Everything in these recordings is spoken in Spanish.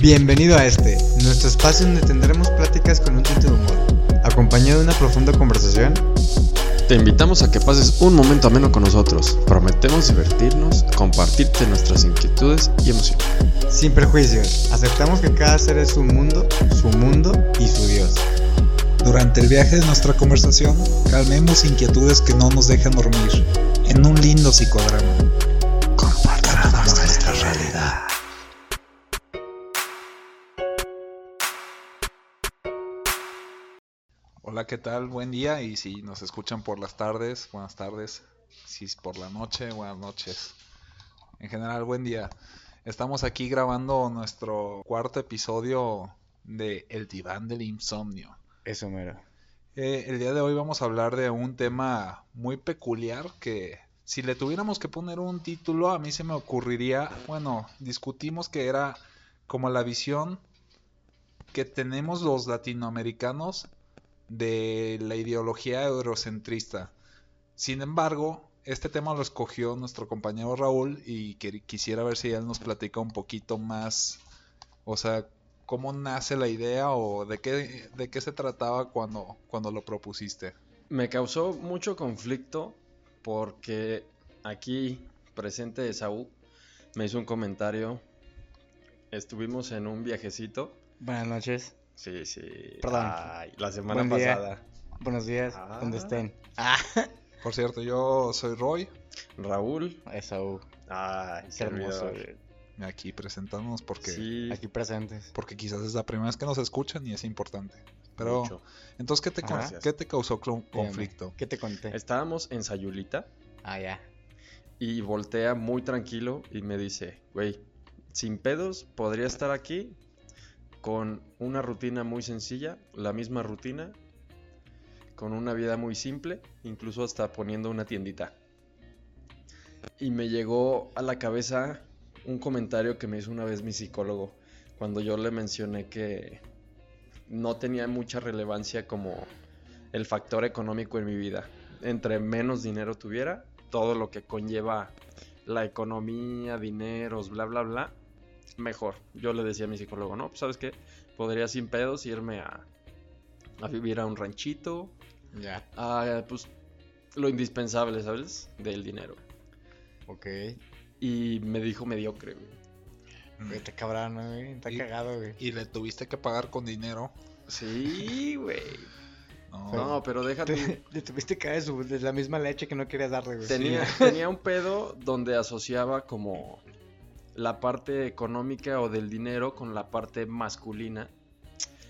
Bienvenido a este, nuestro espacio donde tendremos pláticas con un tinte de humor, acompañado de una profunda conversación. Te invitamos a que pases un momento ameno con nosotros. Prometemos divertirnos, compartirte nuestras inquietudes y emociones. Sin prejuicios, aceptamos que cada ser es su mundo, su mundo y su Dios. Durante el viaje de nuestra conversación, calmemos inquietudes que no nos dejan dormir, en un lindo psicodrama. Hola, ¿qué tal? Buen día. Y si nos escuchan por las tardes, buenas tardes. Si es por la noche, buenas noches. En general, buen día. Estamos aquí grabando nuestro cuarto episodio de El diván del insomnio. Eso mero. Eh, el día de hoy vamos a hablar de un tema muy peculiar que si le tuviéramos que poner un título a mí se me ocurriría, bueno, discutimos que era como la visión que tenemos los latinoamericanos de la ideología eurocentrista. Sin embargo, este tema lo escogió nuestro compañero Raúl y que, quisiera ver si él nos platica un poquito más, o sea, cómo nace la idea o de qué, de qué se trataba cuando, cuando lo propusiste. Me causó mucho conflicto porque aquí presente Saúl me hizo un comentario. Estuvimos en un viajecito. Buenas noches. Sí, sí. Perdón. Ay, la semana Buen día. pasada. Buenos días, Ah. donde estén. Por cierto, yo soy Roy, Raúl. Eso, Ay, qué hermoso. aquí presentándonos porque, Sí, Aquí presentes. porque quizás es la primera vez que nos escuchan y es importante. Pero, mucho. entonces, ¿qué te. ¿qué te causó Dígame, conflicto? ¿Qué te conté? Estábamos en Sayulita Ah, ya. y voltea muy tranquilo y me dice, güey, sin pedos, podría estar aquí con una rutina muy sencilla, la misma rutina, con una vida muy simple, incluso hasta poniendo una tiendita. Y me llegó a la cabeza un comentario que me hizo una vez mi psicólogo, cuando yo le mencioné que no tenía mucha relevancia como el factor económico en mi vida. Entre menos dinero tuviera, todo lo que conlleva la economía, dineros, bla, bla, bla, mejor. Yo le decía a mi psicólogo, no, pues sabes qué, podría sin pedos irme a, a vivir a un ranchito, Ya. a pues lo indispensable, ¿sabes? Del dinero. Ok. Y me dijo mediocre, güey. Güey, Está cabrón, ¿no, güey. Está Y- cagado, güey. Y le tuviste que pagar con dinero. Sí, güey. No, No, pero déjate. Te, le tuviste que dar de, su- de la misma leche que no querías darle, güey. Tenía, tenía un pedo donde asociaba como la parte económica o del dinero con la parte masculina.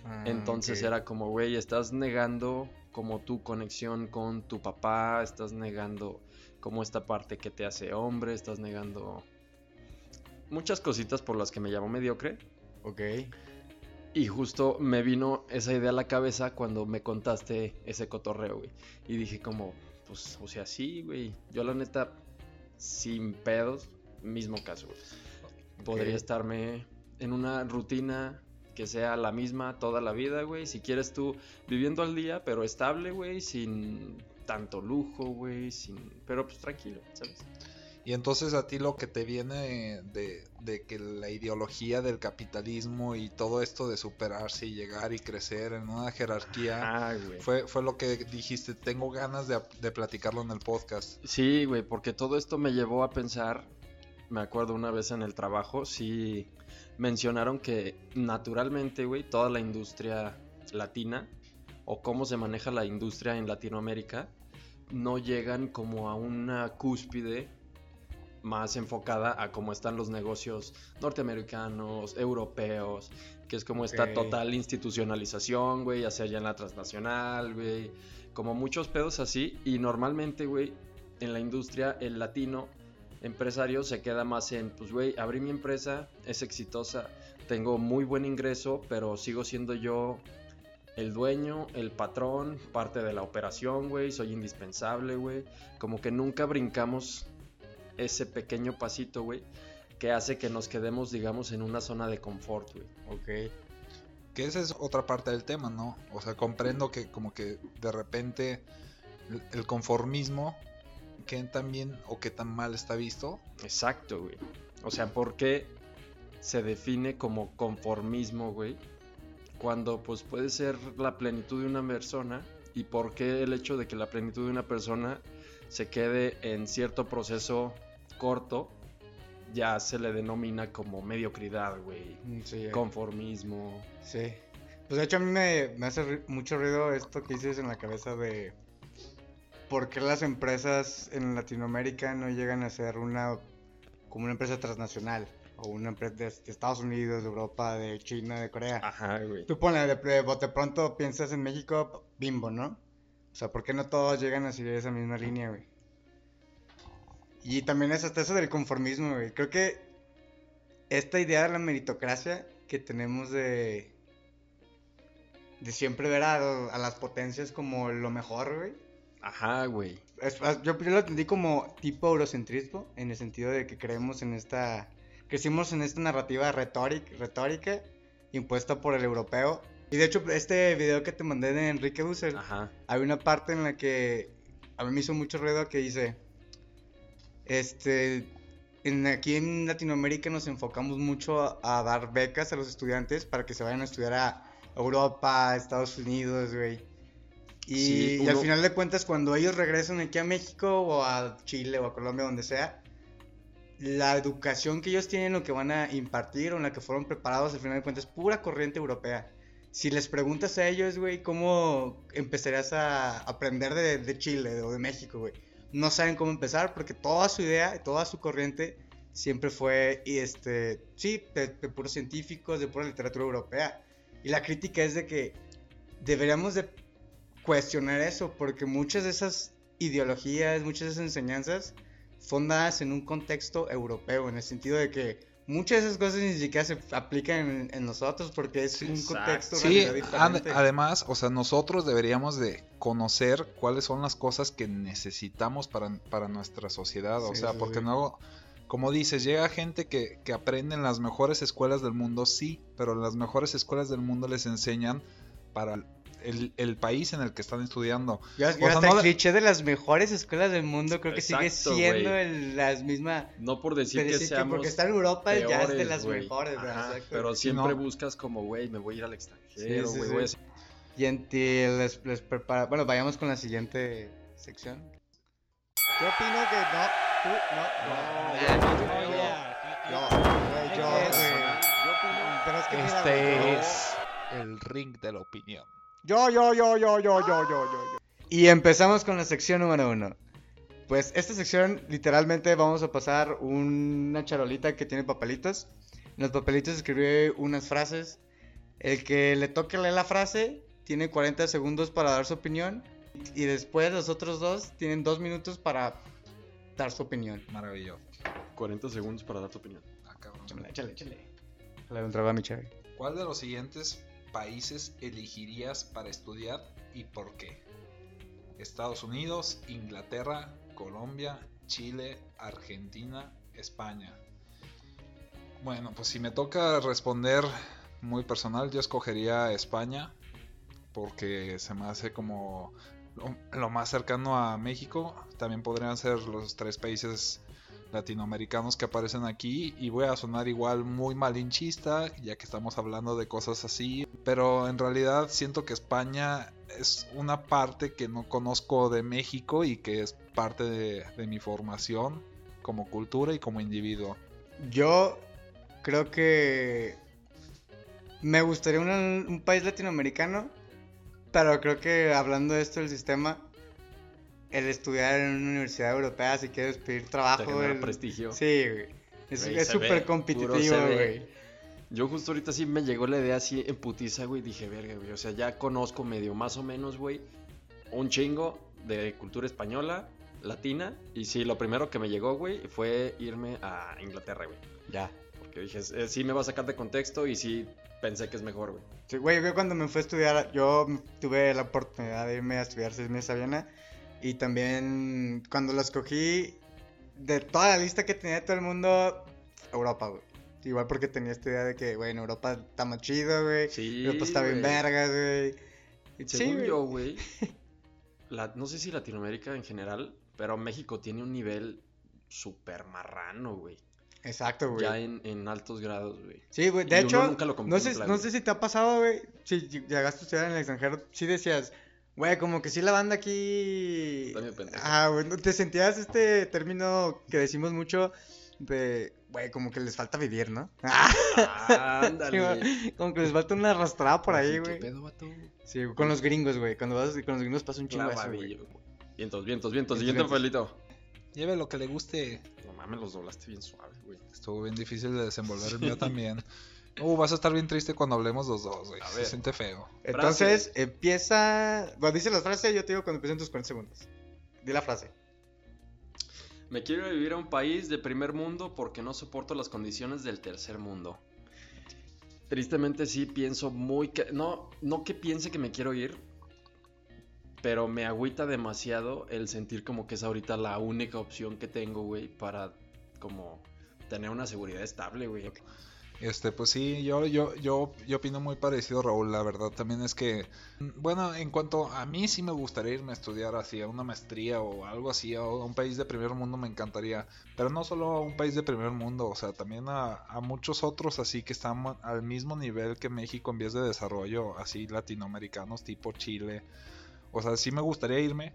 Ah, Entonces era como, güey, estás negando como tu conexión con tu papá, estás negando como esta parte que te hace hombre, estás negando muchas cositas por las que me llamo mediocre. Ok. Y justo me vino esa idea a la cabeza cuando me contaste ese cotorreo, güey. Y dije como, pues, o sea, sí, güey. Yo la neta, sin pedos, mismo caso, güey. Podría estarme en una rutina que sea la misma toda la vida, güey. Si quieres tú viviendo al día, pero estable, güey, sin tanto lujo, güey, sin... Pero pues tranquilo, ¿sabes? Y entonces a ti lo que te viene de, de que la ideología del capitalismo y todo esto de superarse y llegar y crecer en una jerarquía Ah, fue, fue lo que dijiste, tengo ganas de, de platicarlo en el podcast. Sí, güey, porque todo esto me llevó a pensar, me acuerdo una vez en el trabajo, sí mencionaron que naturalmente, güey, toda la industria latina o cómo se maneja la industria en Latinoamérica no llegan como a una cúspide más enfocada a cómo están los negocios norteamericanos, europeos, que es como esta total institucionalización, güey, ya sea ya en la transnacional, güey, como muchos pedos así, y normalmente, güey, en la industria, el latino empresario se queda más en, pues, güey, abrí mi empresa, es exitosa, tengo muy buen ingreso, pero sigo siendo yo el dueño, el patrón, parte de la operación, güey, soy indispensable, güey. Como que nunca brincamos ese pequeño pasito, güey, que hace que nos quedemos, digamos, en una zona de confort, güey. Ok. Que esa es otra parte del tema, ¿no? O sea, comprendo que como que de repente el- conformismo, que tan bien o qué tan mal está visto. Exacto, güey. O sea, ¿por qué se define como conformismo, güey. Cuando pues puede ser la plenitud de una persona y por qué el hecho de que la plenitud de una persona se quede en cierto proceso corto ya se le denomina como mediocridad, güey. Mm, Sí. Conformismo. Sí. Pues de hecho a mí me, me hace mucho ruido esto que dices en la cabeza de por qué las empresas en Latinoamérica no llegan a ser una como una empresa transnacional o una empresa de, de Estados Unidos, de Europa, de China, de Corea. Ajá, güey. Tú ponle de, de bote pronto piensas en México, bimbo, ¿no? O sea, ¿por qué no todos llegan a seguir esa misma línea, güey? Y también es hasta eso del conformismo, güey. Creo que esta idea de la meritocracia que tenemos de de siempre ver a, a las potencias como lo mejor, güey. Ajá, güey. Es- yo, yo lo entendí como tipo eurocentrismo, en el sentido de que creemos en esta, crecimos en esta narrativa retórica, retórica impuesta por el europeo. Y de hecho, este video que te mandé de Enrique Dussel, Ajá. hay una parte en la que a mí me hizo mucho ruido que dice, este, en, aquí en Latinoamérica nos enfocamos mucho a, a dar becas a los estudiantes para que se vayan a estudiar a Europa, Estados Unidos, güey. Y, Sí, y al uno- final de cuentas, cuando ellos regresan aquí a México o a Chile o a Colombia, donde sea, la educación que ellos tienen, lo que van a impartir o en la que fueron preparados, al final de cuentas, es pura corriente europea. Si les preguntas a ellos, güey, ¿cómo empezarías a aprender de, de Chile o de México, güey? No saben cómo empezar porque toda su idea, toda su corriente siempre fue, y este, sí, de, de puros científicos, de pura literatura europea. Y la crítica es de que deberíamos de cuestionar eso porque muchas de esas ideologías, muchas de esas enseñanzas fundadas en un contexto europeo, en el sentido de que muchas de esas cosas ni siquiera se aplican en, en nosotros porque es un exacto. contexto Sí, diferente. además, o sea, nosotros deberíamos de conocer cuáles son las cosas que necesitamos para, para nuestra sociedad, o Sí, sea, sí, porque sí. no, como dices, llega gente que, que aprende en las mejores escuelas del mundo, sí, pero las mejores escuelas del mundo les enseñan para el, el país en el que están estudiando. Hasta no cliché de las mejores escuelas del mundo creo que sigue siendo el- las mismas... No por decir de que decir que porque está en Europa ya es de las mejores, ¿verdad? Ajá, Exacto. Pero siempre no. buscas como, güey, me voy a ir al extranjero, Sí, sí, güey. sí. Y en ti les, les prepara... Bueno, vayamos con la siguiente sección. Yo opino que no, tú, no, no. No, yo, yo, yo, güey, yo. Yo opino- Pero es Este el ring de la opinión. Yo, yo, yo, yo, yo, yo, yo, yo. Y empezamos con la sección número uno. Pues esta sección literalmente vamos a pasar una charolita que tiene papelitos. En los papelitos escribí unas frases. El que le toque leer la frase tiene 40 segundos para dar su opinión. Y después los otros dos tienen dos minutos para dar su opinión. Maravilloso. 40 segundos para dar tu opinión. Ah, cabrón. Échale, échale, échale. Le entraba mi chévere. ¿Cuál de los siguientes países elegirías para estudiar y por qué? Estados Unidos, Inglaterra, Colombia, Chile, Argentina, España. Bueno, pues si me toca responder muy personal, yo escogería España porque se me hace como lo, lo más cercano a México. También podrían ser los tres países latinoamericanos que aparecen aquí y voy a sonar igual muy malinchista ya que estamos hablando de cosas así pero en realidad siento que España es una parte que no conozco de México y que es parte de, mi formación como cultura y como individuo. Yo creo que me gustaría una- un país latinoamericano, pero creo que hablando de esto del sistema, el estudiar en una universidad europea, si quieres pedir trabajo, el- prestigio. sí, güey. Es súper competitivo, güey. Yo justo ahorita sí me llegó la idea así en putiza, güey. Dije, verga, güey. O sea, ya conozco medio más o menos, güey, un chingo de cultura española, latina. Y sí, lo primero que me llegó, güey, fue irme a Inglaterra, güey. Ya. Porque dije, eh, sí me va a sacar de contexto y sí pensé que es mejor, güey. Sí, güey, yo cuando me fui a estudiar, yo tuve la oportunidad de irme a estudiar seis meses a Viena. Y también cuando lo escogí, de toda la lista que tenía de todo el mundo, Europa, güey. Igual porque tenía esta idea de que, güey, en Europa está más chido, güey. Sí. Europa está bien vergas, güey. Sí, Según güey. yo, güey, la- no sé si Latinoamérica en general, pero México tiene un nivel súper marrano, güey. Exacto, güey. ya en, en altos grados, güey. Sí, güey. De Y hecho, nunca lo no, sé, no sé si te ha pasado, güey. Si llegaste a estudiar en el extranjero, sí decías, güey, como que sí la banda aquí. Ah, güey. ¿no ¿Te sentías este término que decimos mucho de, güey, como que les falta vivir, ¿no? Ah, ándale. como que les falta una arrastrada por ahí, ¿Qué güey. pedo, vato? Sí, con los gringos, güey. Cuando vas con los gringos pasa un chingo eso, güey. Vientos, vientos, vientos. Siguiente papelito. Lleve lo que le guste. No mames, los doblaste bien suave, güey. Estuvo bien difícil de desenvolver el mío también. Uh, vas a estar bien triste cuando hablemos los dos, güey. A Se siente feo. Entonces, empieza. Bueno, dice la frase, yo te digo cuando empiecen tus 40 segundos. Di la frase. Me quiero vivir a un país de primer mundo porque no soporto las condiciones del tercer mundo. Tristemente sí pienso muy que no no que piense que me quiero ir, pero me agüita demasiado el sentir como que es ahorita la única opción que tengo, güey, para como tener una seguridad estable, güey. Este, pues sí, yo, yo, yo, yo opino muy parecido, Raúl. La verdad también es que, mm, bueno, en cuanto a mí sí me gustaría irme a estudiar así, a una maestría o algo así, a un país de primer mundo me encantaría. Pero no solo a un país de primer mundo, o sea, también a, a muchos otros así que están al mismo nivel que México en vías de desarrollo, así latinoamericanos tipo Chile. O sea, sí me gustaría irme,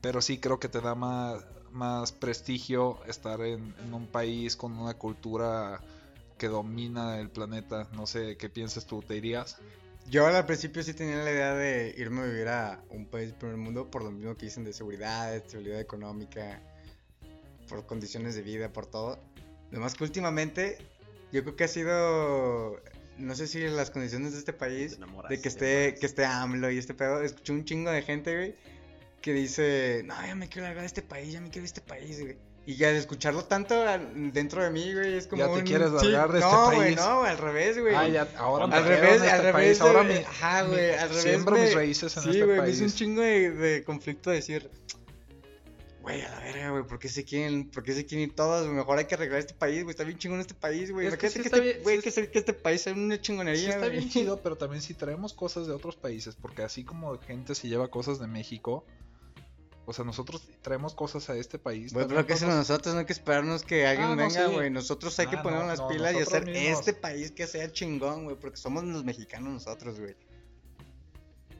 pero sí creo que te da más, más prestigio estar en un país con una cultura que domina el planeta. No sé qué piensas tú, ¿te irías? Yo al principio sí tenía la idea de irme a vivir a un país del primer mundo por lo mismo que dicen de seguridad, de estabilidad económica, por condiciones de vida, por todo. Lo más que últimamente, yo creo que ha sido, no sé si las condiciones de este país, de que esté, que esté AMLO y este pedo, escuché un chingo de gente, güey, que dice, no, ya me quiero largar de este país, ya me quiero de este país, güey. Y ya de escucharlo tanto dentro de mí, güey, es como Ya te un- quieres sí, largar de este no, güey, país. no, al revés, güey. Ah, ya, ahora me Al revés, este al revés. país, ahora de- mi- Ajá, güey, al revés. siembro me- mis raíces en sí, este güey, me país. hizo un chingo de, de conflicto decir, güey, a la verga, güey, ¿por qué se quieren, por qué se quieren ir todos? güey? Mejor hay que arreglar este país, güey, está bien chingón este país, güey. Es que sí que, este, bien, güey, sí que, este país sea una chingonería, Sí, está güey. bien chido, pero también si traemos cosas de otros países, porque así como gente se lleva cosas de México, o sea, nosotros traemos cosas a este país. Güey, pero también que cosas- nosotros, no hay que esperarnos que alguien Ah, no, venga, sí. güey. Nosotros hay que Ah, ponernos no, las no, pilas y hacer mismos. este país que sea chingón, güey, porque somos los mexicanos nosotros, güey.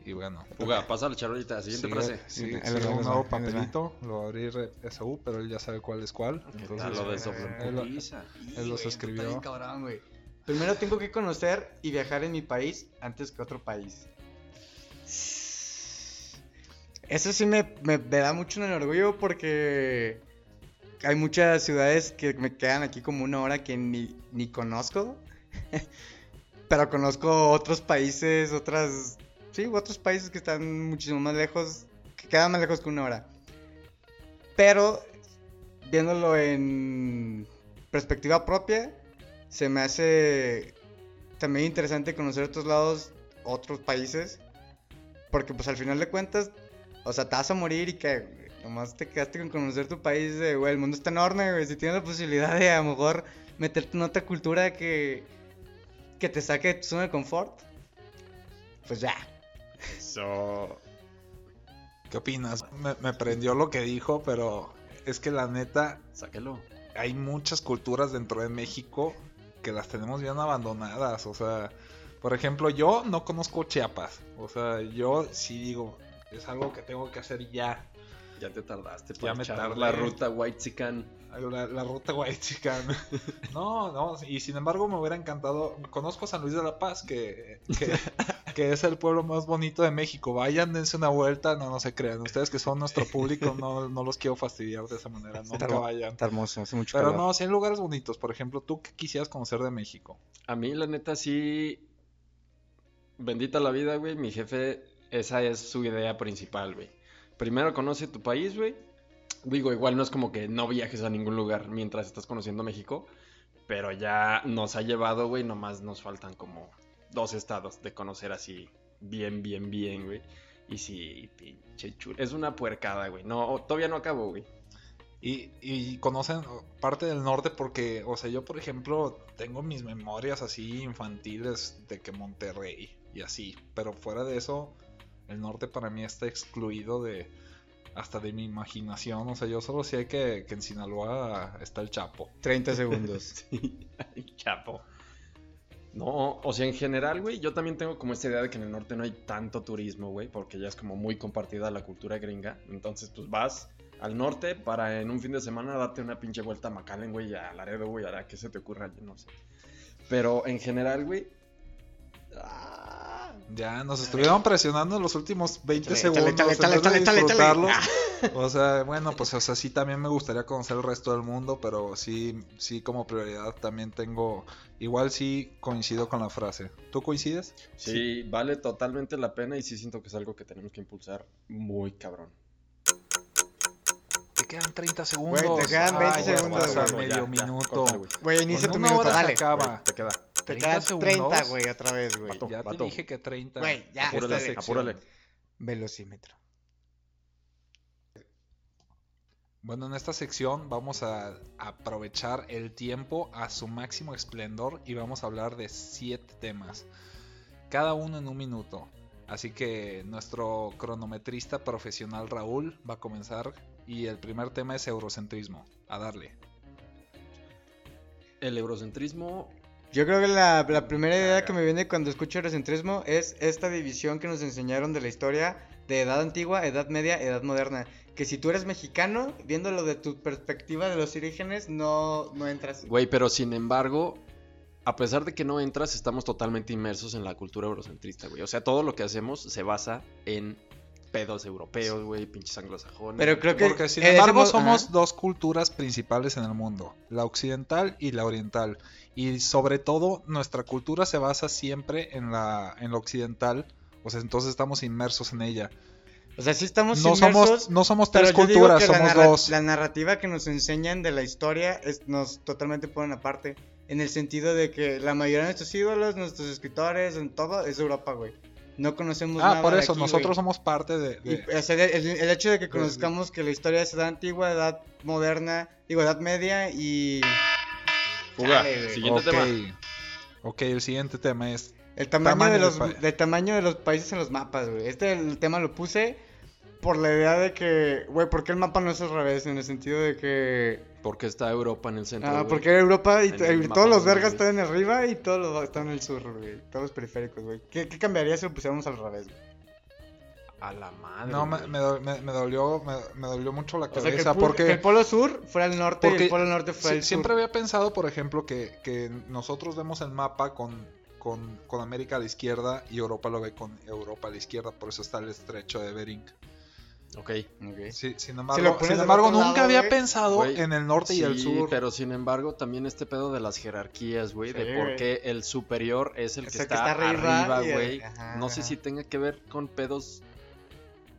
Y bueno. Juga, pasa la charolita, siguiente sigue- frase. les va, ahí un nuevo papelito, lo va a abrir Esaú, pero él ya sabe cuál es cuál. ¿Qué Entonces, lo de eh, él él los güey, escribió. bien cabrón. Primero tengo que conocer y viajar en mi país antes que otro país. Eso sí me, da mucho orgullo porque hay muchas ciudades que me quedan aquí como una hora que ni, ni conozco. Pero conozco otros países, otras... Sí, otros países que están muchísimo más lejos, que quedan más lejos que una hora. Pero viéndolo en perspectiva propia, se me hace también interesante conocer otros lados, otros países, porque pues al final de cuentas, o sea, te vas a morir y que nomás te quedaste con conocer tu país, de, güey, el mundo está enorme, güey, si tienes la posibilidad de a lo mejor meterte en otra cultura que, que te saque de tu zona de confort, pues ya. Eso. ¿Qué opinas? Me, me prendió lo que dijo, pero es que la neta, Sáquelo. hay muchas culturas dentro de México que las tenemos bien abandonadas. O sea, por ejemplo, yo no conozco Chiapas. O sea, yo sí digo, es algo que tengo que hacer ya. Ya te tardaste Ya para me echar tardé. la ruta White Chican. La, la ruta White Chican. No, no, y sin embargo me hubiera encantado. Conozco San Luis de la Paz, que, que, que es el pueblo más bonito de México. Vayan, dense una vuelta. No, no se crean. Ustedes que son nuestro público, no, no los quiero fastidiar de esa manera. Nunca hermo- vayan. Está hermoso, hace mucho Pero calor. no, sí hay lugares bonitos. Por ejemplo, ¿tú qué quisieras conocer de México? A mí, la neta, sí. Bendita la vida, güey. Mi jefe, esa es su idea principal, güey. Primero conoce tu país, güey. Digo, igual no es como que no viajes a ningún lugar mientras estás conociendo México. Pero ya nos ha llevado, güey. Nomás nos faltan como dos estados de conocer así bien, bien, bien, güey. Y sí, pinche chulo. Es una puercada, güey. No, todavía no acabo, güey. Y, y conocen parte del norte porque, o sea, yo por ejemplo tengo mis memorias así infantiles de que Monterrey y así, pero fuera de eso, el norte para mí está excluido de, hasta de mi imaginación. O sea, yo solo sé que, que en Sinaloa está el Chapo. 30 segundos. Sí, chapo. No, o sea, en general, güey, yo también tengo como esta idea de que en el norte no hay tanto turismo, güey, porque ya es como muy compartida la cultura gringa. Entonces, pues vas al norte para en un fin de semana darte una pinche vuelta a McAllen, güey, a Laredo, güey, a que se te ocurra, yo no sé. Pero en general, güey. ah, Ya nos estuvieron presionando los últimos 20 Échale, segundos. en vez de échale, disfrutarlo. échale. O sea, bueno, pues o sea, sí también me gustaría conocer el resto del mundo, pero sí, sí como prioridad también tengo, igual sí coincido con la frase. ¿Tú coincides? sí, vale totalmente la pena y sí siento que es algo que tenemos que impulsar muy cabrón. Te quedan 30 segundos. te quedan 20 Ay, segundos, güey, medio ya, minuto. güey. Güey, inicia tu minuto, dale. acaba. Güey, Te queda. Te 30 quedan segundos. 30, güey, otra vez, güey. Ya te Vato. dije que 30. Güey, ya, Apúrale, esta apúrale. Velocímetro. Bueno, en esta sección vamos a aprovechar el tiempo a su máximo esplendor y vamos a hablar de siete temas, cada uno en un minuto. Así que nuestro cronometrista profesional Raúl va a comenzar y el primer tema es eurocentrismo. A darle. El eurocentrismo Yo creo que la, la primera idea que me viene cuando escucho eurocentrismo es esta división que nos enseñaron de la historia de edad antigua, edad media, edad moderna. Que si tú eres mexicano, viéndolo de tu perspectiva de los orígenes, no, no entras. Güey, pero sin embargo, a pesar de que no entras, estamos totalmente inmersos en la cultura eurocentrista, güey. O sea, todo lo que hacemos se basa en pedos europeos, güey, pinches anglosajones. Pero creo que... Porque sin eh, embargo somos ajá. dos culturas principales en el mundo, la occidental y la oriental. Y sobre todo nuestra cultura se basa siempre en la, en la occidental, o sea, entonces estamos inmersos en ella. O sea, sí estamos No inmersos, somos, no somos tres culturas, la somos narra- dos. La narrativa que nos enseñan de la historia es, nos totalmente ponen aparte. En el sentido de que la mayoría de nuestros ídolos, nuestros escritores, en todo, es Europa, güey. No conocemos nada Ah, por de eso, aquí, nosotros somos parte de... Y, de- o sea, el, el hecho de que conozcamos que la historia es edad antigua, edad moderna, digo, edad media y Fuga. Güey. Siguiente ok, tema. ok, el siguiente tema es... el tamaño, Tamaño de de los pa- del tamaño de los países en los mapas, güey. Este el tema lo puse por la idea de que, güey, ¿por qué el mapa no es al revés? En el sentido de que Porque está Europa en el centro. Ah, porque Europa y, y todos los vergas están en arriba y todos los están en el sur, güey. Todos los periféricos, güey. ¿Qué, qué cambiaría si lo pusiéramos al revés, güey? A la madre. No, me, me me- me dolió, me, me dolió mucho la O sea, que el, cabeza porque... que el polo sur fuera el norte y Porque el polo norte fuera Sí, el sur. siempre había pensado, por ejemplo, que, que nosotros vemos el mapa con, con, con América a la izquierda y Europa lo ve con Europa a la izquierda, por eso está el estrecho de Bering. Ok. Ok. Sí, sin embargo, sin nunca lado, había pensado en el norte y el sur. pero sin embargo, también este pedo de las jerarquías, güey, Sí, de por qué el superior es el Es que, el que está, arriba güey. ajá, No sé si tenga que ver con pedos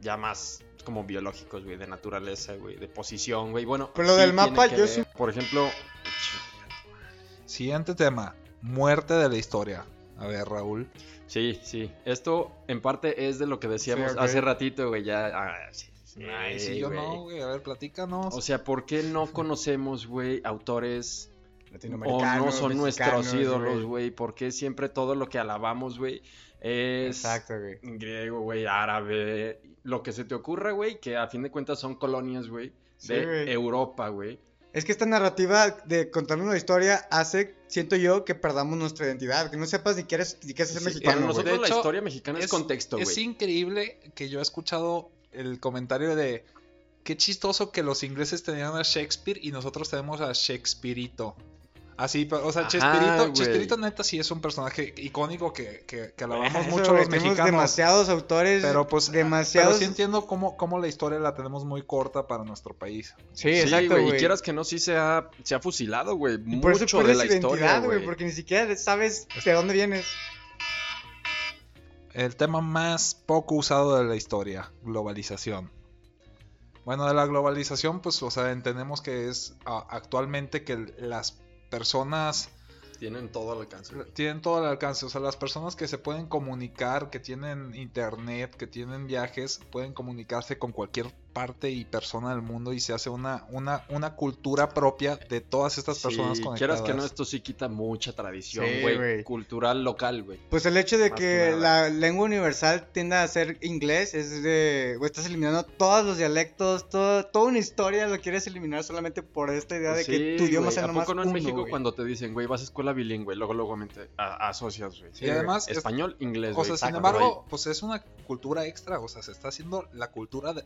ya más como biológicos, güey, de naturaleza, güey, de posición, güey. Bueno, Pero lo sí del mapa, yo ver. Por ejemplo, Siguiente tema, muerte de la historia. A ver, Raúl. sí, sí. Esto en parte es de lo que decíamos Sí, hace ratito, güey, ya. ah, sí, sí, Ay, si yo no, güey, a ver, platícanos. O sea, ¿por qué no conocemos, güey, autores o Latinoamericanos, no son nuestros ídolos, güey? ¿Por qué siempre todo lo que alabamos, güey, es Exacto, güey. griego, güey, árabe, lo que se te ocurra, güey, que a fin de cuentas son colonias, güey, Sí, de. Europa, güey. Es que esta narrativa de contarnos una historia hace, siento yo, que perdamos nuestra identidad. Que no sepas ni quieres, ni quieres ser Sí, mexicano, para nosotros De la historia mexicana es, contexto, Es increíble que yo he escuchado el comentario de qué chistoso que los ingleses tenían a Shakespeare y nosotros tenemos a Shakespeareito. Así, pero, o sea, Ajá, Chespirito, neta sí es un personaje icónico que, que, que alabamos Eso, mucho los tenemos mexicanos. demasiados autores, Pero pues, demasiados... pero sí entiendo cómo, cómo la historia la tenemos muy corta para nuestro país. Sí, Sí, exacto, güey, y quieras que no, sí se ha, se ha fusilado, güey, mucho de la historia, güey, porque ni siquiera sabes de dónde vienes. El tema más poco usado de la historia, globalización. Bueno, de la globalización, pues, o sea, entendemos que es a- actualmente que las personas Tienen todo al alcance. güey. tienen todo el alcance. O sea, las personas que se pueden comunicar, que tienen internet, que tienen viajes, pueden comunicarse con cualquier parte y persona del mundo y se hace una, una, una cultura propia de todas estas personas Sí, conectadas. quieras que no, esto sí quita mucha tradición, güey. cultural local, güey. Pues el hecho de Más que que la lengua universal tienda a ser inglés es de, güey, estás eliminando todos los dialectos, todo, toda una historia lo quieres eliminar solamente por esta idea de que tu idioma sea ¿A nomás poco no en uno, México cuando te dicen, güey, vas a escuela bilingüe, luego, luego mente, a- asocias, güey? Y además, es- Español, inglés, o sea, sin embargo, pues es una cultura extra, o sea, se está haciendo la cultura de-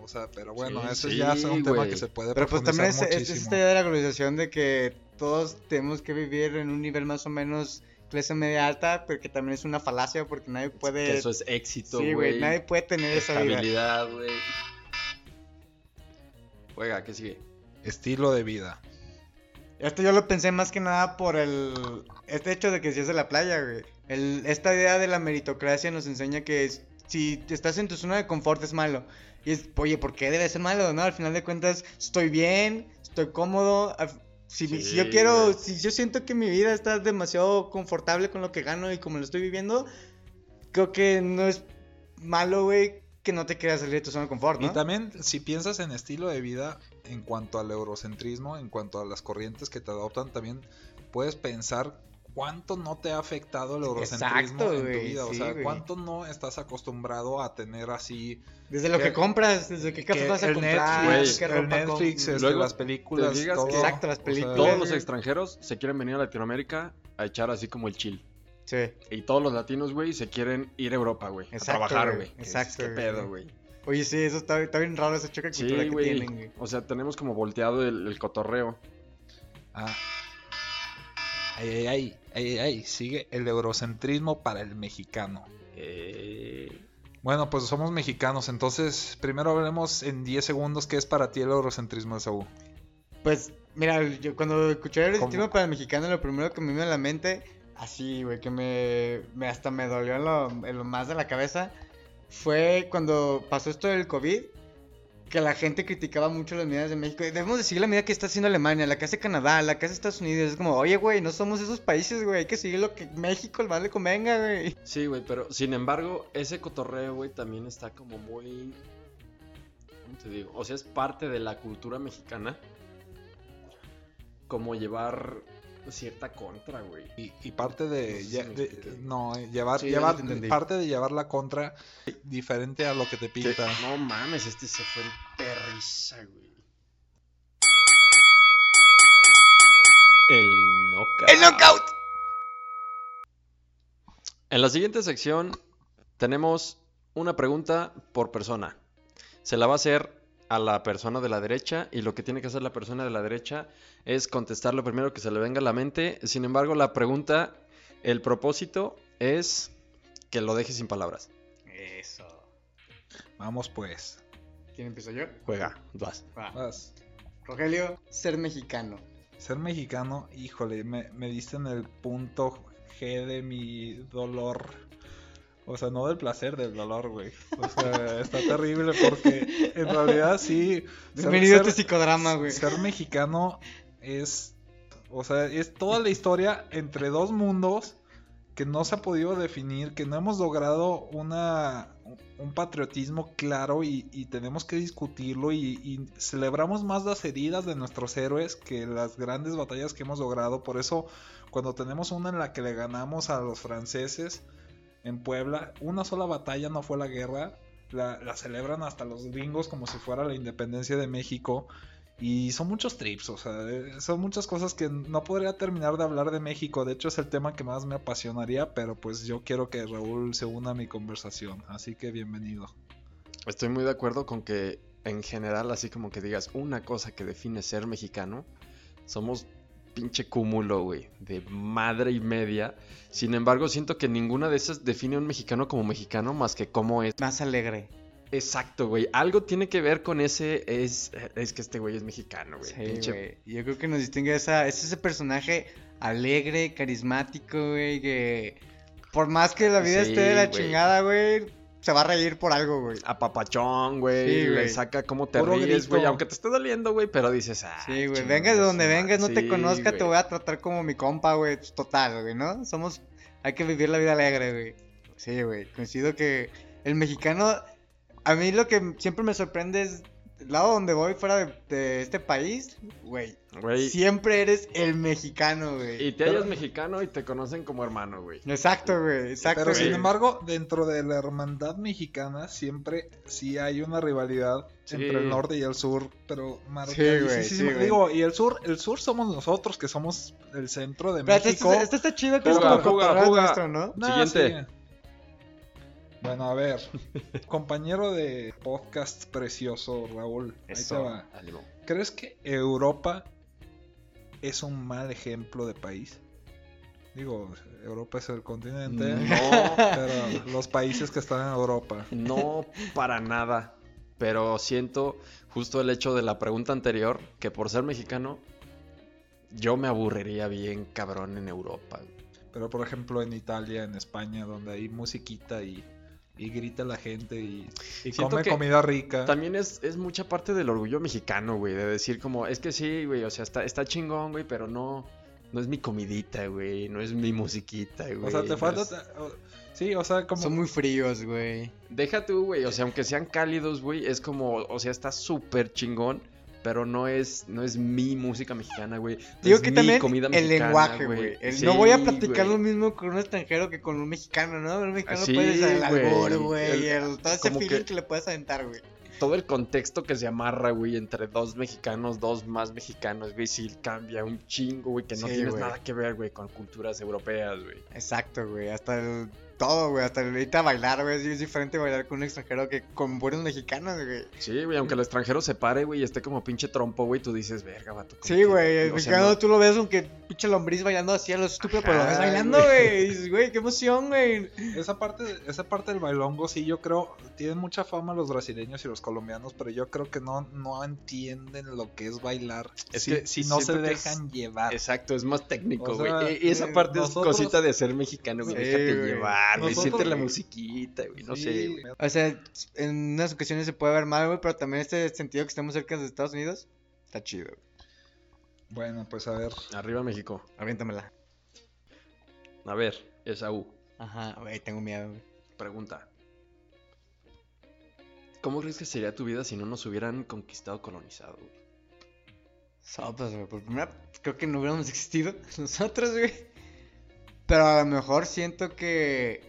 o sea, pero bueno, Sí, eso sí, ya es un tema que se puede Pero pues también es, esta idea de la globalización de que todos tenemos que vivir en un nivel más o menos clase media alta, pero que también es una falacia porque nadie puede... Que eso es éxito, sí, güey. güey, nadie puede tener esa vida. Estabilidad, güey. Juega, ¿qué sigue? Estilo de vida. Esto yo lo pensé más que nada por el este hecho de que si es de la playa, güey. El, esta idea de la meritocracia nos enseña que es- si estás en tu zona de confort es malo. Y es, oye, ¿por qué debe ser malo? No, al final de cuentas estoy bien, estoy cómodo. Si, Sí, si yo quiero, si yo siento que mi vida está demasiado confortable con lo que gano y como lo estoy viviendo, creo que no es malo, güey, que no te quieras salir de tu zona de confort, ¿no? Y también, si piensas en estilo de vida, en cuanto al eurocentrismo, en cuanto a las corrientes que te adoptan, también puedes pensar cuánto no te ha afectado el eurocentrismo Exacto, en tu vida. o sí, sea, cuánto no estás acostumbrado a tener así. Desde lo que- que compras, desde qué que vas a el comprar, Netflix, qué el Netflix, este, Luego las películas, todo. Exacto, las O sea, películas. Todos güey. los extranjeros se quieren venir a Latinoamérica a echar así como el chill. Sí. Y todos los latinos, güey, se quieren ir a Europa, güey. A Exacto, trabajar, güey. Exacto, Qué güey. pedo, güey. Oye, sí, eso está, está bien raro, esa choque de cultura Sí, que güey. tienen, güey. O sea, tenemos como volteado el, el cotorreo. Ah. Ay, ay, ay, ay, ay, sigue el eurocentrismo para el mexicano. Eh, Bueno, pues somos mexicanos, entonces primero hablemos en 10 segundos qué es para ti el eurocentrismo de Saúl. Pues, mira, yo cuando escuché el estilo para el mexicano, lo primero que me vino a la mente, así, güey, que me, me hasta me dolió en lo, en lo más de la cabeza, fue cuando pasó esto del COVID, que la gente criticaba mucho las medidas de México. Debemos de seguir la medida que está haciendo Alemania, la que hace Canadá, la que hace Estados Unidos. Es como, oye, güey, no somos esos países, güey, hay que seguir lo que México más le convenga, güey. Sí, güey, pero sin embargo, ese cotorreo, güey, también está como muy. ¿Cómo te digo? O sea, es parte de la cultura mexicana. Como llevar cierta contra, güey. Y, y parte de, No sé si lle- me de- expliqué. no, eh, llevar, Sí, llevar parte de llevar la contra diferente a lo que te pinta. no mames, este se fue en perrisa, güey. El knockout. ¡El knockout! En la siguiente sección tenemos una pregunta por persona. Se la va a hacer a la persona de la derecha y lo que tiene que hacer la persona de la derecha es contestar lo primero que se le venga a la mente. Sin embargo, la pregunta, el propósito es que lo deje sin palabras. Eso. Vamos pues. ¿Quién empiezo yo? Juega, vas. Va. Vas. Rogelio, ser mexicano. Ser mexicano, híjole, me, me diste en el punto G de mi dolor. O sea, no del placer, del dolor, güey. O sea, está terrible porque en realidad sí. ser- Bienvenido a ser- tu psicodrama, güey. Ser mexicano es. O sea, es toda la historia entre dos mundos que no se ha podido definir, que no hemos logrado una, un patriotismo claro y, y tenemos que discutirlo y, y celebramos más las heridas de nuestros héroes que las grandes batallas que hemos logrado. Por eso, cuando tenemos una en la que le ganamos a los franceses en Puebla, una sola batalla no fue la guerra, la, celebran hasta los gringos como si fuera la independencia de México. Y son muchos trips, o sea, eh, son muchas cosas que no podría terminar de hablar de México. De hecho, es el tema que más me apasionaría, pero pues yo quiero que Raúl se una a mi conversación. Así que bienvenido. Estoy muy de acuerdo con que en general, así como que digas una cosa que define ser mexicano, somos pinche cúmulo, güey, de madre y media. Sin embargo, siento que ninguna de esas define a un mexicano como mexicano más que cómo es. Más alegre. Exacto, güey. Algo tiene que ver con ese. Es, es que este güey es mexicano, güey. Sí, Pinche- güey. Yo creo que nos distingue esa, es ese personaje alegre, carismático, güey, que por más que la vida Sí, esté de la güey. chingada, güey, se va a reír por algo, güey. Apapachón, güey. Sí, güey. saca cómo te Puro ríes, güey. Aunque te esté doliendo, güey. Pero dices, ah. Sí, güey, vengas de donde vengas, no te conozca, te voy a tratar como mi compa, güey, total, güey, ¿no? Somos, hay que vivir la vida alegre, güey. Sí, güey, coincido que el mexicano, a mí lo que siempre me sorprende es, lado donde voy fuera de, de este país, güey, Güey. siempre eres el mexicano, güey. Y te hallas mexicano y te conocen como hermano, güey. Exacto, güey, exacto. Pero sin güey. embargo, dentro de la hermandad mexicana siempre sí hay una rivalidad Sí. entre el norte y el sur, pero güey, marcadísima. sí, güey. Digo, y el sur, el sur somos nosotros que somos el centro de Espérate, México. esto, esto está chido que es como fuga, cotorreo fuga. nuestro, ¿no? No, Siguiente. sí. Bueno, a ver, compañero de podcast precioso, Raúl, ahí te va. Ánimo. ¿Crees que Europa es un mal ejemplo de país? Digo, Europa es el continente, No, pero los países que están en Europa. no para nada. Pero siento justo el hecho de la pregunta anterior, que por ser mexicano, yo me aburriría bien cabrón en Europa. Pero por ejemplo en Italia, en España, donde hay musiquita y, y grita la gente y, come comida rica. También es, es mucha parte del orgullo mexicano, güey, de decir como, es que sí, güey, o sea, está, está chingón, güey, pero no, no es mi comidita, güey, no es mi musiquita, güey. O sea, te no falta... es- Sí, o sea, como... Son muy fríos, güey. Deja tú, güey, o sea, aunque sean cálidos, güey, es como, o sea, está súper chingón, pero no es, no es mi música mexicana, güey. no Digo es que mi también comida el mexicana, lenguaje, güey. El- Sí, no voy a platicar güey. lo mismo con un extranjero que con un mexicano, ¿no? Un mexicano Sí, puedes el albur, güey, El- el- todo ese feeling que- que... le puedes aventar, güey. Todo el contexto que se amarra, güey, entre dos mexicanos, dos más mexicanos, güey, sí cambia un chingo, güey, que no Sí, tienes güey. nada que ver, güey, con culturas europeas, güey. Exacto, güey, hasta el... Todo, güey, hasta el ahorita bailar, güey, sí es diferente bailar con un extranjero que con buenos mexicanos, güey. Sí, güey, aunque el extranjero se pare, güey, y esté como pinche trompo, güey, tú dices, verga, vato. Sí, güey, el o sea, mexicano no- tú lo ves aunque pinche lombriz bailando así a lo estúpido, pero lo ves bailando, güey. Y dices, güey, qué emoción, güey. Esa parte, esa parte del bailongo, sí, yo creo, tienen mucha fama los brasileños y los colombianos, pero yo creo que no, no entienden lo que es bailar Es si, que si no se es- dejan llevar. Exacto, es más técnico, O güey. sea, E- esa eh, parte nosotros- es cosita de ser mexicano, güey. Sí, Déjate güey. llevar, güey. Nosotros- Siente la musiquita, güey. No Sí, sé, güey. O sea, en unas ocasiones se puede ver mal, güey, pero también este sentido que estemos cerca de Estados Unidos, está chido. güey. Bueno, pues a ver, Arriba México. Aviéntamela. A ver, Esaú, Ajá, güey, tengo miedo, güey. pregunta. ¿Cómo crees que sería tu vida si no nos hubieran conquistado, colonizado, güey? Sopas, güey. Por primera, creo que no hubiéramos existido nosotros, güey. Pero a lo mejor siento que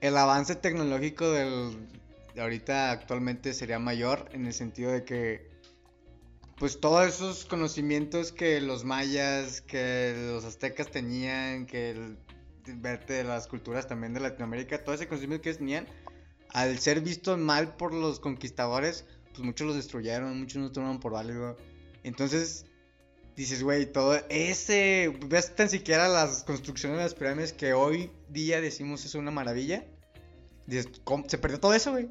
el avance tecnológico del de ahorita actualmente sería mayor en el sentido de que pues todos esos conocimientos que los mayas, que los aztecas tenían, que el, verte de las culturas también de Latinoamérica, todo ese conocimiento que ellos tenían, al ser vistos mal por los conquistadores, pues muchos los destruyeron, muchos no tomaron por válido. Entonces, dices, güey, todo ese. Ves tan siquiera las construcciones de las pirámides que hoy día decimos es una maravilla. Dices, ¿cómo? Se perdió todo eso, güey.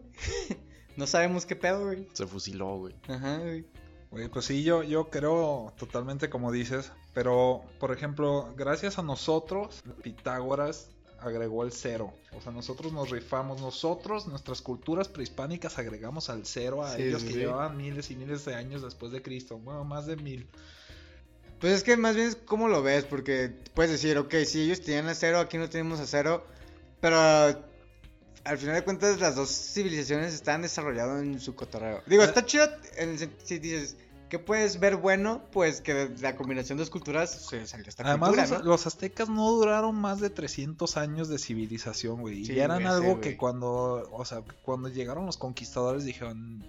no sabemos qué pedo, güey. Se fusiló, güey. Ajá, güey. Güey, pues sí, yo, yo creo totalmente como dices, pero por ejemplo, gracias a nosotros, Pitágoras agregó el cero. O sea, nosotros nos rifamos, nosotros, nuestras culturas prehispánicas agregamos al cero a Sí, ellos sí, que llevaban miles y miles de años después de Cristo. Bueno, más de mil. Pues es que más bien es cómo lo ves, porque puedes decir, ok, si ellos tenían acero, aquí no tenemos acero, pero al final de cuentas las dos civilizaciones están desarrolladas en su cotorreo. Digo, Eh. está chido en el si dices, ¿qué puedes ver bueno? Pues que la combinación de dos culturas se salió esta Además, cultura, los, ¿no? los aztecas no duraron más de 300 años de civilización, güey. Y Sí, eran güey, algo sí, que güey. cuando, o sea, cuando llegaron los conquistadores dijeron...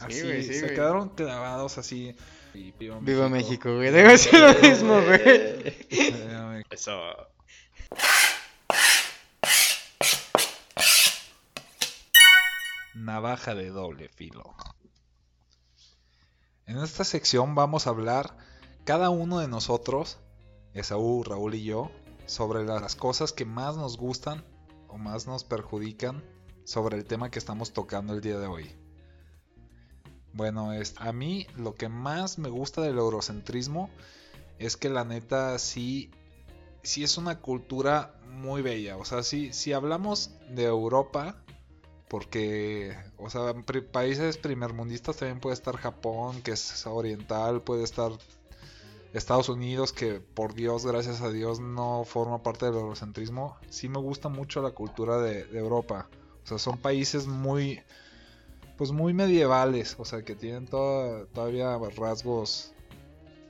Así, güey, sí, se güey. quedaron clavados así. y viva Viva México, güey. Debe ser lo mismo, güey. Eh, Eso. Navaja de doble filo. En esta sección vamos a hablar cada uno de nosotros, Esaú, Raúl y yo, sobre las cosas que más nos gustan o más nos perjudican sobre el tema que estamos tocando el día de hoy. Bueno, a mí lo que más me gusta del eurocentrismo es que la neta sí, sí es una cultura muy bella. O sea, sí, si hablamos de Europa, porque, o sea, países primermundistas también puede estar Japón, que es oriental, puede estar Estados Unidos, que por Dios, gracias a Dios, no forma parte del eurocentrismo. Sí me gusta mucho la cultura de, de Europa. O sea, son países muy, pues muy medievales, o sea, que tienen toda- todavía rasgos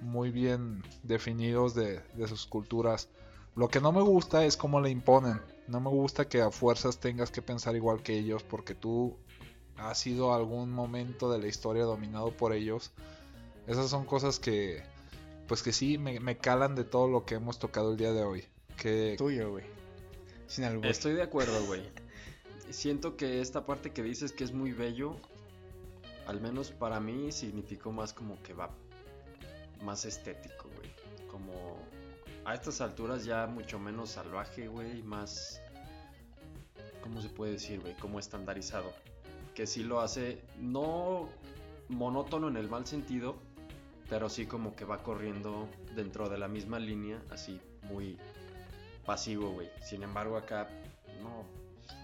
muy bien definidos de, de sus culturas. Lo que no me gusta es cómo le imponen. No me gusta que a fuerzas tengas que pensar igual que ellos porque tú has sido algún momento de la historia dominado por ellos. Esas son cosas que, pues que sí, me, me calan de todo lo que hemos tocado el día de hoy. Que, Tuyo, güey. Sin. Estoy de acuerdo, güey. Siento que esta parte que dices que es muy bello, al menos para mí significó más como que va más estético, güey. Como a estas alturas ya mucho menos salvaje, güey, más ¿cómo se puede decir, güey? Como estandarizado. Que sí lo hace no monótono en el mal sentido, pero sí como que va corriendo dentro de la misma línea, así muy pasivo, güey. Sin embargo, acá no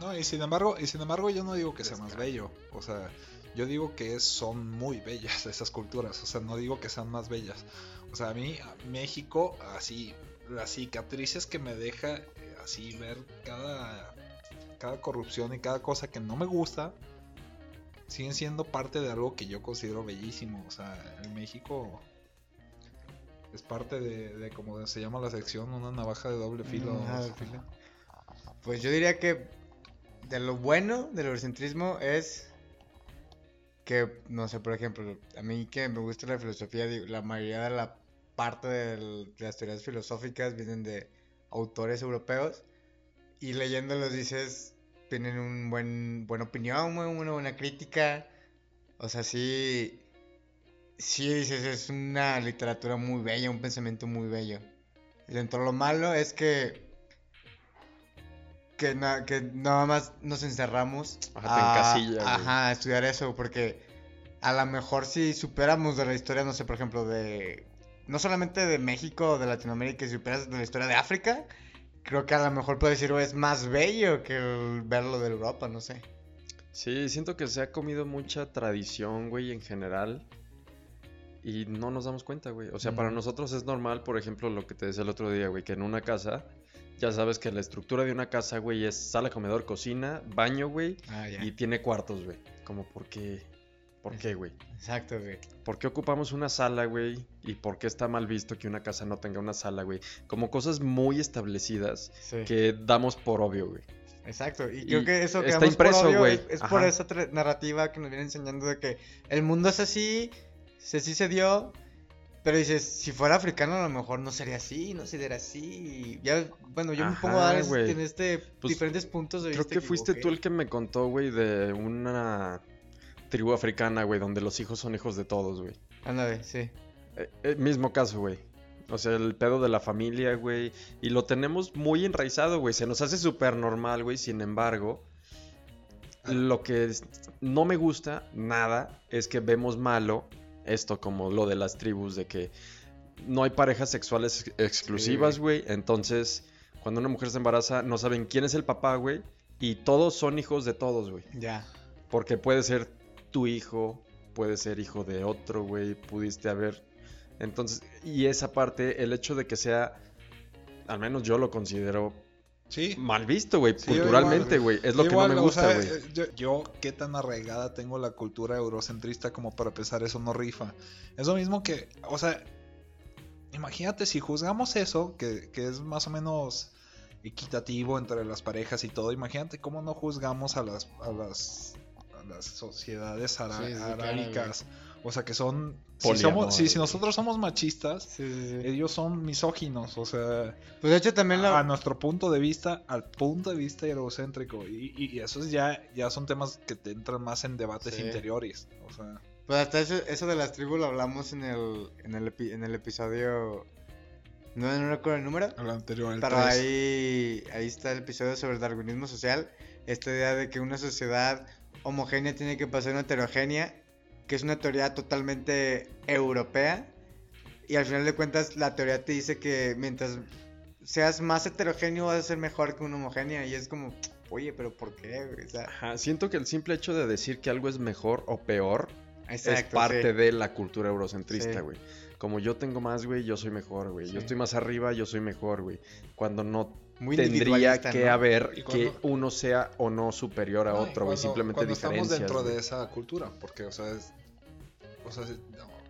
No, y sin embargo, y sin embargo yo no digo que sea más bello. O sea, yo digo que son muy bellas esas culturas. O sea, no digo que sean más bellas. O sea, a mí, a México, así, las cicatrices que me deja, eh, así, ver cada, cada corrupción y cada cosa que no me gusta, siguen siendo parte de algo que yo considero bellísimo. O sea, en México es parte de, de como se llama la sección, una navaja de doble filo. Navaja de doble filo. Pues yo diría que de lo bueno del eurocentrismo es que, no sé, por ejemplo, a mí que me gusta la filosofía, la mayoría de la parte de las teorías filosóficas vienen de autores europeos y leyéndolos dices, tienen un buen, buena opinión, una buena crítica, o sea, sí, sí dices, es una literatura muy bella, un pensamiento muy bello. Dentro de lo malo es que que, na- que nada más nos encerramos Ajá, güey. ajá, a estudiar eso, porque a lo mejor si superamos de la historia, no sé, por ejemplo, de no solamente de México o de Latinoamérica, si superas de la historia de África, creo que a lo mejor puedo decir, "Oh, es más bello que el verlo de Europa, no sé. Sí, siento que se ha comido mucha tradición, güey, en general. Y no nos damos cuenta, güey. O sea, para nosotros es normal, por ejemplo, lo que te decía el otro día, güey, que en una casa, ya sabes que la estructura de una casa, güey, es sala, comedor, cocina, baño, güey, Ah, y tiene cuartos, güey. Como, ¿por qué? ¿Por qué, güey? Exacto, güey. ¿Por qué ocupamos una sala, güey? ¿Y por qué está mal visto que una casa no tenga una sala, güey? Como cosas muy establecidas Sí. que damos por obvio, güey. Exacto, y Y creo que eso que está impreso, güey. es, es por esa narrativa que nos viene enseñando de que el mundo es así, se sí se dio, pero dices, si fuera africano a lo mejor no sería así, no sería así. Ya, bueno, yo me pongo a dar en este Pues, diferentes puntos de Creo vista. que fuiste tú el que me contó, güey, de una tribu africana, güey, donde los hijos son hijos de todos, güey. Ándale, sí. Eh, eh, mismo caso, güey. O sea, el pedo de la familia, güey. Y lo tenemos muy enraizado, güey. Se nos hace súper normal, güey. Sin embargo, lo que es- no me gusta nada es que vemos malo esto como lo de las tribus, de que no hay parejas sexuales ex- exclusivas, Sí. güey. Entonces, cuando una mujer se embaraza, no saben quién es el papá, güey. Y todos son hijos de todos, güey. Ya. Porque puede ser tu hijo, puede ser hijo de otro, güey, pudiste haber. Entonces, y esa parte, el hecho de que sea, al menos yo lo considero Sí. mal visto, güey, Sí, culturalmente, güey. Es lo que no me gusta, güey. eh, yo, yo, qué tan arraigada tengo la cultura eurocentrista como para pensar eso no rifa. Es lo mismo que, o sea, imagínate si juzgamos eso, que, que es más o menos equitativo entre las parejas y todo, imagínate cómo no juzgamos a las, a las, a las sociedades ara- Sí, sí, claro, arábicas. o sea, que son... Si, somos, si, si nosotros somos machistas, Sí, sí, sí. ellos son misóginos, o sea... Pues de hecho también la... A nuestro punto de vista, al punto de vista egocéntrico. Y, y, y esos ya, ya son temas que te entran más en debates Sí. interiores. O sea, Pues hasta eso, eso de las tribus lo hablamos en el, en el, epi- en el episodio... No, no recuerdo el número. al anterior, el Pero ahí, ahí está el episodio sobre el darwinismo social. Esta idea de que una sociedad homogénea tiene que pasar a una heterogénea, que es una teoría totalmente europea. Y al final de cuentas, la teoría te dice que mientras seas más heterogéneo, vas a ser mejor que una homogénea. Y es como, oye, pero ¿por qué? güey? O sea, Ajá, siento que el simple hecho de decir que algo es mejor o peor es parte sí. de la cultura eurocentrista, Sí. güey. Como yo tengo más, güey, yo soy mejor, güey. Yo estoy más arriba, yo soy mejor, güey. Cuando no Muy tendría que ¿no? haber Y que uno sea o no superior a No, y otro, cuando- Simplemente cuando estamos diferencias. dentro de esa cultura, porque, o sea, es- o sea,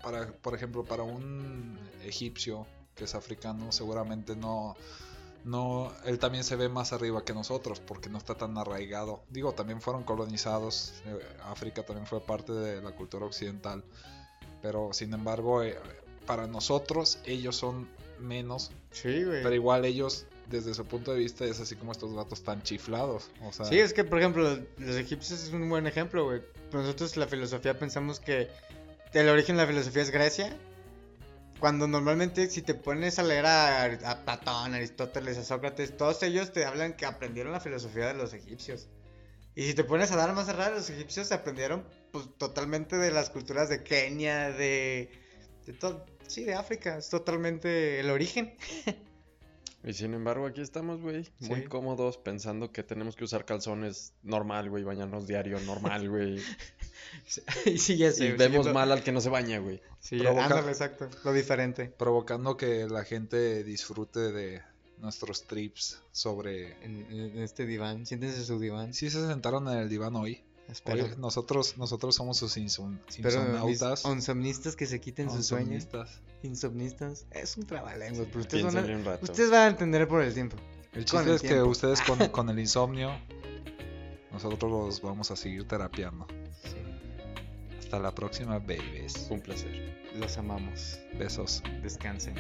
para, por ejemplo, para un egipcio que es africano, seguramente no, no, él también se ve más arriba que nosotros, porque no está tan arraigado. Digo, también fueron colonizados, eh, África también fue parte de la cultura occidental, pero sin embargo, eh, para nosotros ellos son menos, Sí, güey. pero igual ellos desde su punto de vista es así como estos gatos tan chiflados, o sea, Sí, es que, por ejemplo, los egipcios es un buen ejemplo, güey. Nosotros la filosofía pensamos que el origen de la filosofía es Grecia. Cuando normalmente si te pones a leer a, a Platón, a Aristóteles, a Sócrates, todos ellos te hablan que aprendieron la filosofía de los egipcios. Y si te pones a dar más cerrar, los egipcios aprendieron pues totalmente de las culturas de Kenia, de, de todo, sí, de África, es totalmente el origen. Y sin embargo, aquí estamos, güey, muy Sí. cómodos pensando que tenemos que usar calzones normal, güey, bañarnos diario normal, güey. y sí, ya y vemos mal al que no se baña, güey. Sí, Provoca- ándale, exacto, lo diferente. provocando que la gente disfrute de nuestros trips sobre... En, en este diván, siéntense en su diván. Si se sentaron en el diván hoy. Espero, nosotros, nosotros somos sus insom- espero mis insomnautas. insomnistas que se quiten sus sueños. Insomnistas. Insomnistas. Es un trabalenguas, pero ustedes van, a, un rato. ustedes van a entender por el tiempo. El Con chiste el es que ustedes con, con el insomnio, nosotros los vamos a seguir terapiando. Hasta la próxima, babies. Un placer. Los amamos. Besos. Descansen.